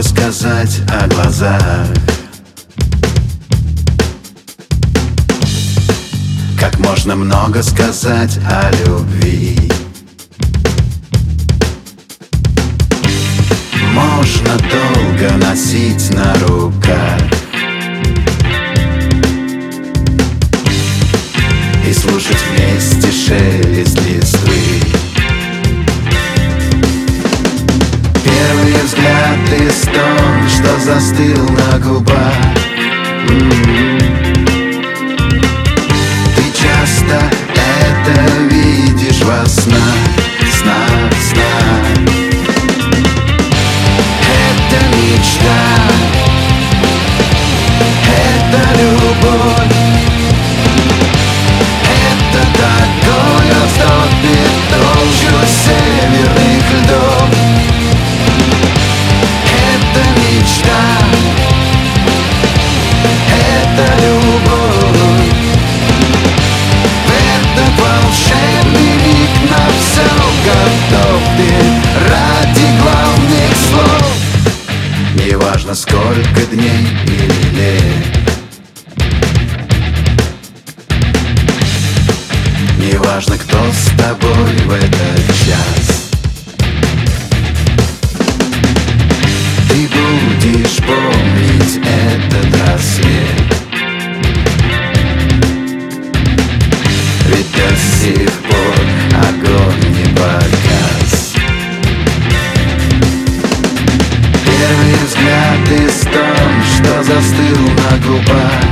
много сказать о глазах. Как можно много сказать о любви? Можно долго носить на руках. И слушать вместе шелест still not Неважно сколько дней или лет. Неважно, кто с тобой в этот час застыл на губах.